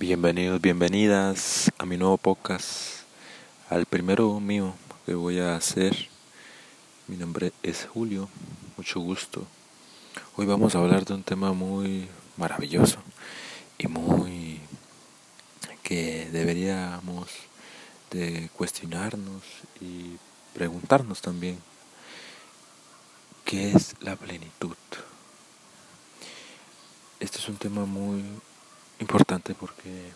Bienvenidos, bienvenidas a mi nuevo podcast, al primero mío que voy a hacer. Mi nombre es Julio, mucho gusto. Hoy vamos a hablar de un tema muy maravilloso y muy que deberíamos de cuestionarnos y preguntarnos también qué es la plenitud. Este es un tema muy importante porque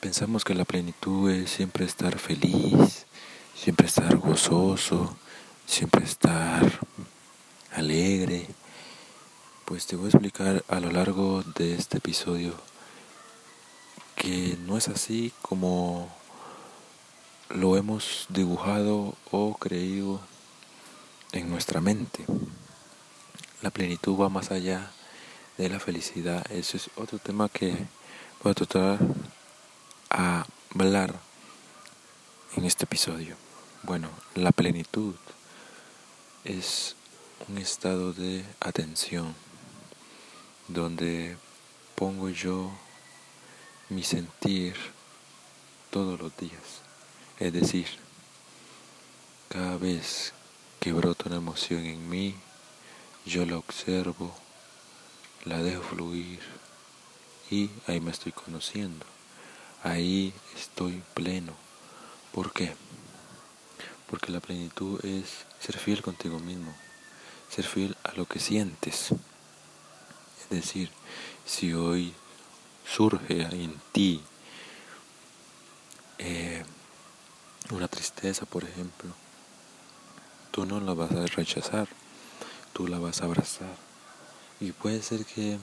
pensamos que la plenitud es siempre estar feliz, siempre estar gozoso, siempre estar alegre. Pues te voy a explicar a lo largo de este episodio que no es así como lo hemos dibujado o creído en nuestra mente. La plenitud va más allá de la felicidad. Ese es otro tema que voy a tratar a hablar en este episodio. Bueno, la plenitud es un estado de atención donde pongo yo mi sentir todos los días. Es decir, cada vez que brota una emoción en mí, yo la observo la dejo fluir y ahí me estoy conociendo. Ahí estoy pleno. ¿Por qué? Porque la plenitud es ser fiel contigo mismo, ser fiel a lo que sientes. Es decir, si hoy surge en ti eh, una tristeza, por ejemplo, tú no la vas a rechazar, tú la vas a abrazar y puede ser que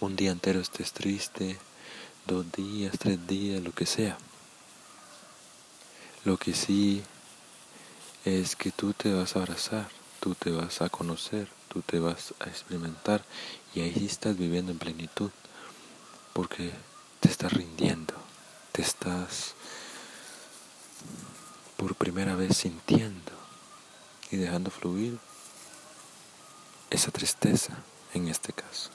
un día entero estés triste, dos días, tres días, lo que sea. Lo que sí es que tú te vas a abrazar, tú te vas a conocer, tú te vas a experimentar y ahí estás viviendo en plenitud porque te estás rindiendo, te estás por primera vez sintiendo y dejando fluir esa tristeza, en este caso.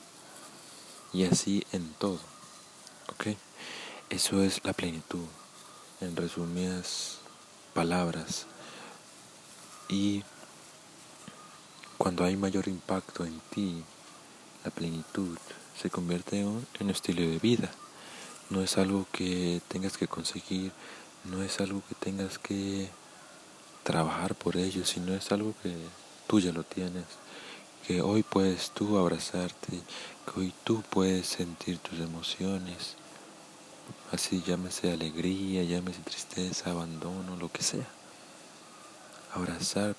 Y así en todo. ¿Ok? Eso es la plenitud, en resumidas palabras. Y cuando hay mayor impacto en ti, la plenitud se convierte en un estilo de vida. No es algo que tengas que conseguir, no es algo que tengas que trabajar por ello, sino es algo que tú ya lo tienes que hoy puedes tú abrazarte, que hoy tú puedes sentir tus emociones, así llámese alegría, llámese tristeza, abandono, lo que sea. Abrazar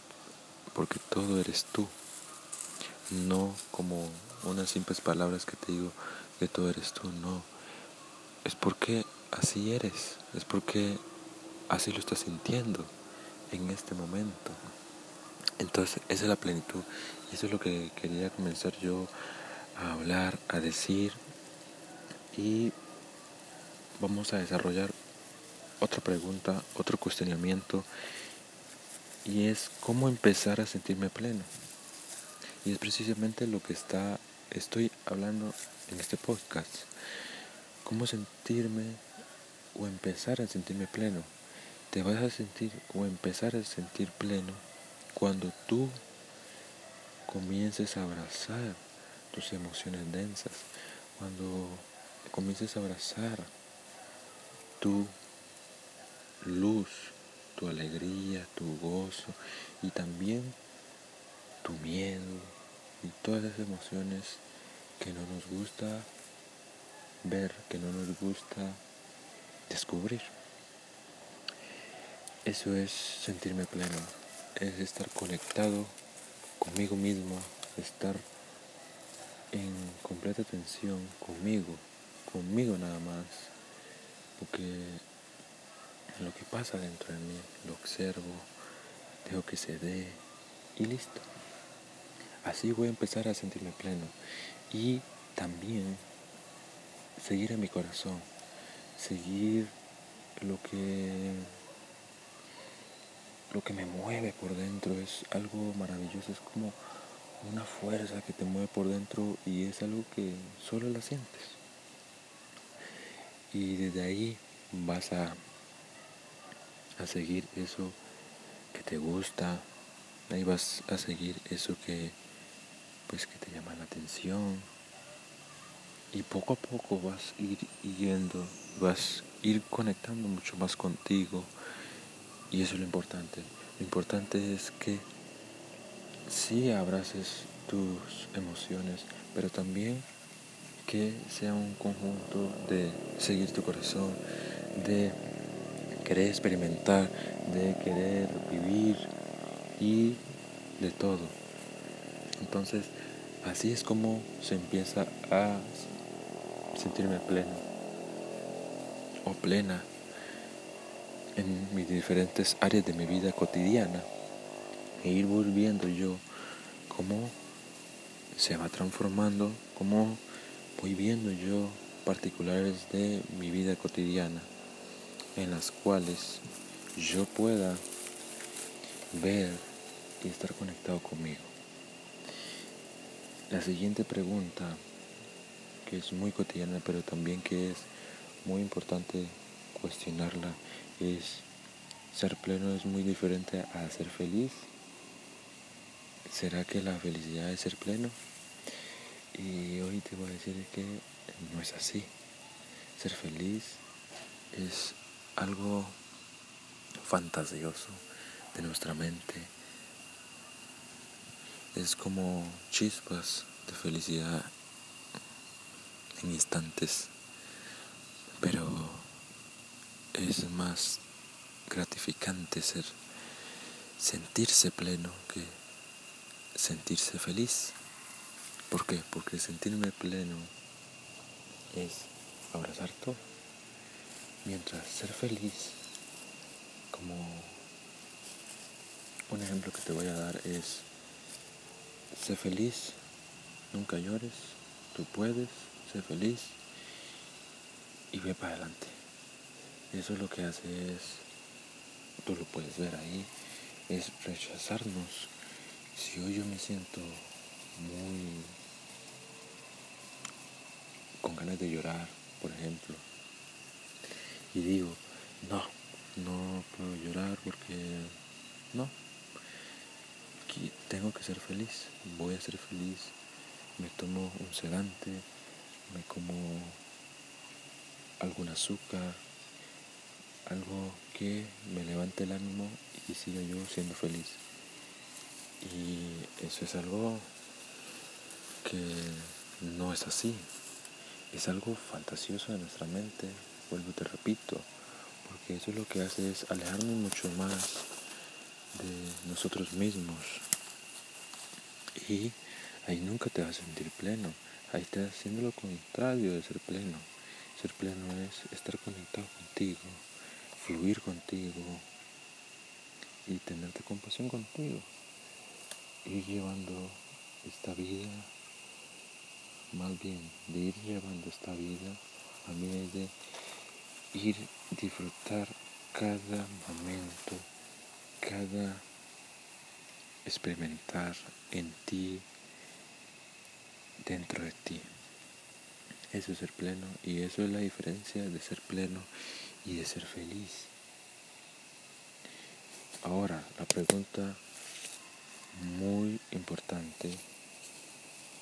porque todo eres tú, no como unas simples palabras que te digo que todo eres tú, no. Es porque así eres, es porque así lo estás sintiendo en este momento. Entonces, esa es la plenitud. Eso es lo que quería comenzar yo a hablar, a decir. Y vamos a desarrollar otra pregunta, otro cuestionamiento. Y es cómo empezar a sentirme pleno. Y es precisamente lo que está, estoy hablando en este podcast. Cómo sentirme o empezar a sentirme pleno. Te vas a sentir o empezar a sentir pleno cuando tú comiences a abrazar tus emociones densas, cuando comiences a abrazar tu luz, tu alegría, tu gozo y también tu miedo y todas esas emociones que no nos gusta ver, que no nos gusta descubrir. Eso es sentirme pleno es estar conectado conmigo mismo, estar en completa atención conmigo, conmigo nada más, porque lo que pasa dentro de mí lo observo, dejo que se dé y listo. Así voy a empezar a sentirme pleno y también seguir a mi corazón, seguir lo que lo que me mueve por dentro es algo maravilloso, es como una fuerza que te mueve por dentro y es algo que solo la sientes. Y desde ahí vas a, a seguir eso que te gusta, ahí vas a seguir eso que pues que te llama la atención y poco a poco vas a ir yendo, vas a ir conectando mucho más contigo y eso es lo importante. Lo importante es que sí abraces tus emociones, pero también que sea un conjunto de seguir tu corazón, de querer experimentar, de querer vivir y de todo. Entonces, así es como se empieza a sentirme pleno o plena en mis diferentes áreas de mi vida cotidiana e ir volviendo yo cómo se va transformando, cómo voy viendo yo particulares de mi vida cotidiana en las cuales yo pueda ver y estar conectado conmigo. La siguiente pregunta, que es muy cotidiana, pero también que es muy importante cuestionarla, es, ¿ser pleno es muy diferente a ser feliz? ¿Será que la felicidad es ser pleno? Y hoy te voy a decir que no es así. Ser feliz es algo fantasioso de nuestra mente. Es como chispas de felicidad en instantes, pero es más gratificante ser sentirse pleno que sentirse feliz. ¿Por qué? Porque sentirme pleno es abrazar todo. Mientras ser feliz, como un ejemplo que te voy a dar es, ser feliz, nunca llores, tú puedes, ser feliz y ve para adelante. Eso es lo que hace es, tú lo puedes ver ahí, es rechazarnos. Si hoy yo me siento muy con ganas de llorar, por ejemplo. Y digo, no, no puedo llorar porque no. tengo que ser feliz, voy a ser feliz. Me tomo un sedante, me como algún azúcar, algo que me levante el ánimo y siga yo siendo feliz. Y eso es algo que no es así. Es algo fantasioso de nuestra mente, vuelvo te repito, porque eso es lo que hace es alejarnos mucho más de nosotros mismos. Y ahí nunca te vas a sentir pleno, ahí estás haciendo lo contrario de ser pleno. Ser pleno es estar conectado contigo, fluir contigo y tenerte compasión contigo. Ir llevando esta vida más bien de ir llevando esta vida, a mí es de ir disfrutar cada momento, cada experimentar en ti, dentro de ti. Eso es ser pleno y eso es la diferencia de ser pleno y de ser feliz. Ahora, la pregunta muy importante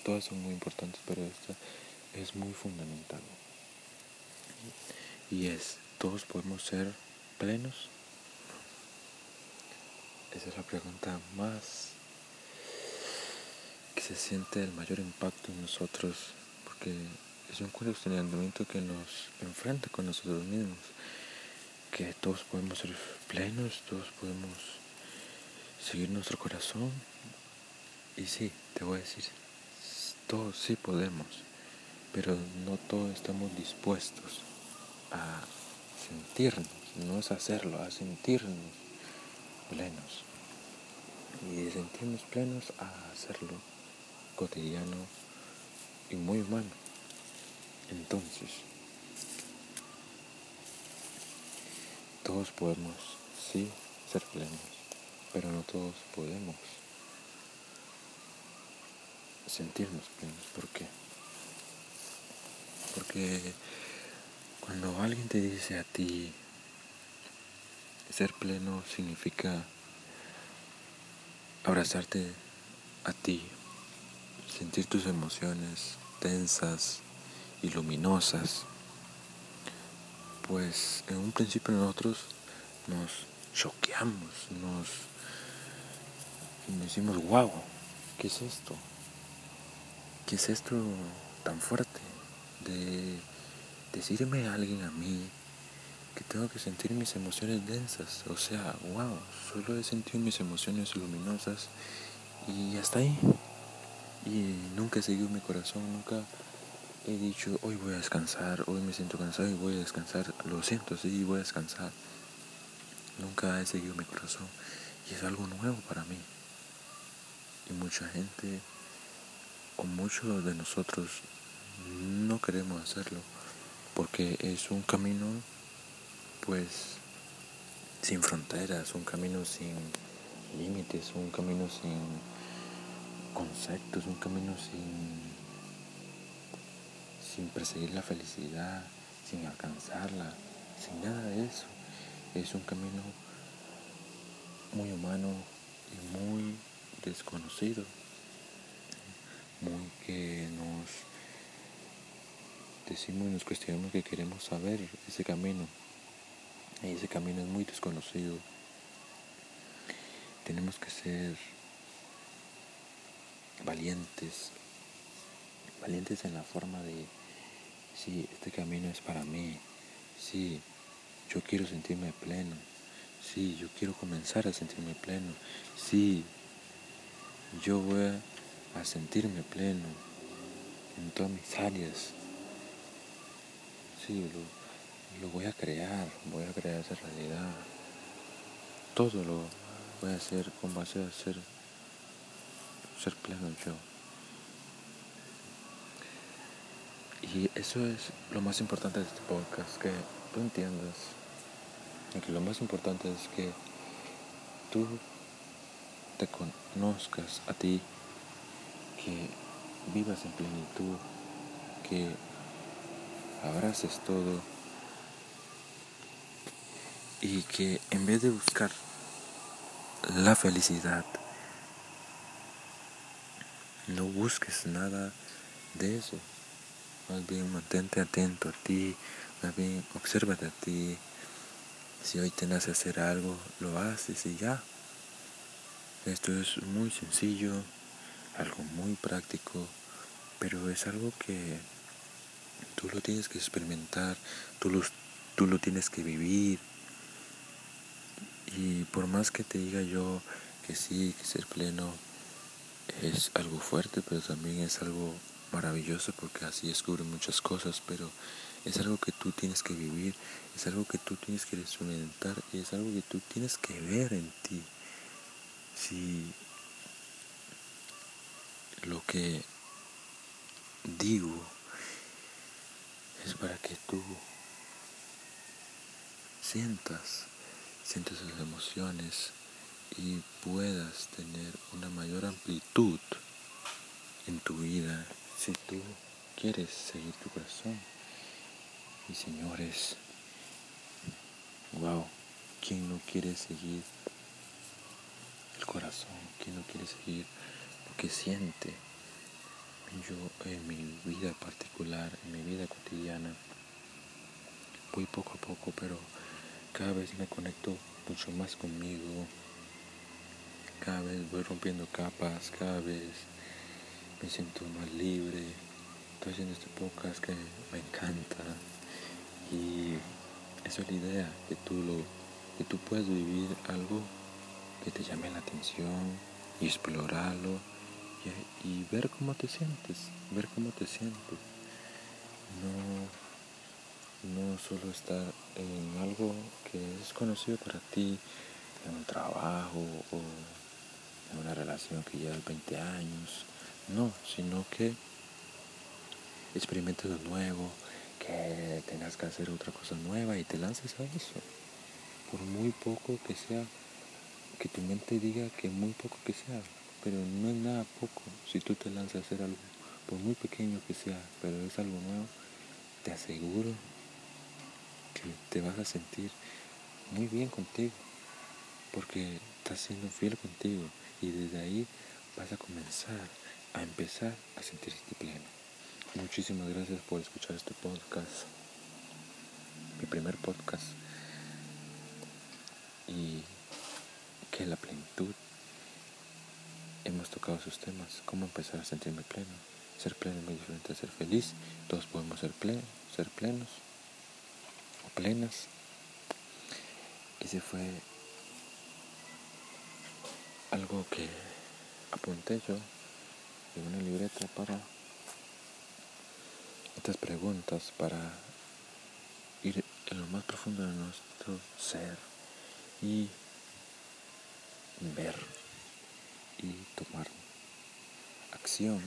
todas son muy importantes, pero esta es muy fundamental. Y es, ¿todos podemos ser plenos? Esa es la pregunta más que se siente el mayor impacto en nosotros, porque es un cuestionamiento que nos enfrenta con nosotros mismos, que todos podemos ser plenos, todos podemos seguir nuestro corazón. Y sí, te voy a decir, todos sí podemos, pero no todos estamos dispuestos a sentirnos, no es hacerlo, a sentirnos plenos. Y de sentirnos plenos a hacerlo cotidiano y muy humano. Entonces, todos podemos, sí, ser plenos, pero no todos podemos sentirnos plenos. ¿Por qué? Porque Cuando alguien te dice a ti, ser pleno significa abrazarte a ti, sentir tus emociones tensas y luminosas, pues en un principio nosotros nos choqueamos, nos, decimos, wow, ¿qué es esto? ¿Qué es esto tan fuerte de decirme a alguien a mí que tengo que sentir mis emociones densas? O sea, wow, solo he sentido mis emociones luminosas y hasta ahí. Y nunca he seguido mi corazón, nunca he dicho, hoy voy a descansar, hoy me siento cansado y voy a descansar. Lo siento, sí, voy a descansar. Nunca he seguido mi corazón y es algo nuevo para mí. Y mucha gente o muchos de nosotros no queremos hacerlo porque es un camino pues sin fronteras, un camino sin límites, un camino sin conceptos, un camino sin sin perseguir la felicidad, sin alcanzarla, sin nada de eso. Es un camino muy humano y muy desconocido, muy que nos decimos y nos cuestionamos que queremos saber ese camino. Y ese camino es muy desconocido. Tenemos que ser valientes, valientes en la forma de, sí, este camino es para mí, sí, yo quiero sentirme pleno, sí, yo quiero comenzar a sentirme pleno, sí, yo voy a sentirme pleno en todas mis áreas, sí, lo, lo voy a crear, voy a crear esa realidad, todo lo voy a hacer con base a ser, ser pleno yo. Y eso es lo más importante de este podcast, que tú entiendas. Y que lo más importante es que tú te conozcas a ti, que vivas en plenitud, que abraces todo y que en vez de buscar la felicidad, no busques nada de eso. Más bien mantente atento a ti, más bien obsérvate a ti. Si hoy te nace hacer algo, lo haces y ya. Esto es muy sencillo, algo muy práctico, pero es algo que tú lo tienes que experimentar, tú lo, tú lo tienes que vivir. Y por más que te diga yo que sí, que ser pleno es algo fuerte, pero también es algo maravilloso porque así descubre muchas cosas, pero es algo que tú tienes que vivir, es algo que tú tienes que experimentar y es algo que tú tienes que ver en ti. Si lo que digo es para que tú sientas, sientas sus emociones y puedas tener una mayor amplitud en tu vida si tú quieres seguir tu corazón. Y señores, wow, ¿quién no quiere seguir el corazón? ¿Quién no quiere seguir lo que siente? Yo en mi vida particular, en mi vida cotidiana, voy poco a poco, pero cada vez me conecto mucho más conmigo. Cada vez voy rompiendo capas, cada vez me siento más libre. Estoy haciendo este podcast que me encanta. Y esa es la idea, que tú, lo, que tú puedas vivir algo que te llame la atención y explorarlo y, y ver cómo te sientes, ver cómo te sientes. No, no solo estar en algo que es conocido para ti, en un trabajo o en una relación que lleva 20 años, no, sino que experimentes lo nuevo, que tengas que hacer otra cosa nueva y te lances a eso. Por muy poco que sea, que tu mente diga que muy poco que sea, pero no es nada poco si tú te lanzas a hacer algo, por muy pequeño que sea, pero es algo nuevo, te aseguro que te vas a sentir muy bien contigo, porque estás siendo fiel contigo y desde ahí vas a comenzar a empezar a sentirte pleno. Muchísimas gracias por escuchar este podcast, mi primer podcast, y que la plenitud hemos tocado esos temas, cómo empezar a sentirme pleno. Ser pleno es muy diferente a ser feliz, todos podemos ser, plenos, ser plenos o plenas. Ese fue algo que apunté yo en una libreta para estas preguntas, para ir en lo más profundo de nuestro ser y ver y tomar acción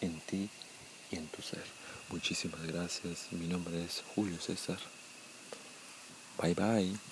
en ti y en tu ser. Muchísimas gracias. Mi nombre es Julio César. Bye bye.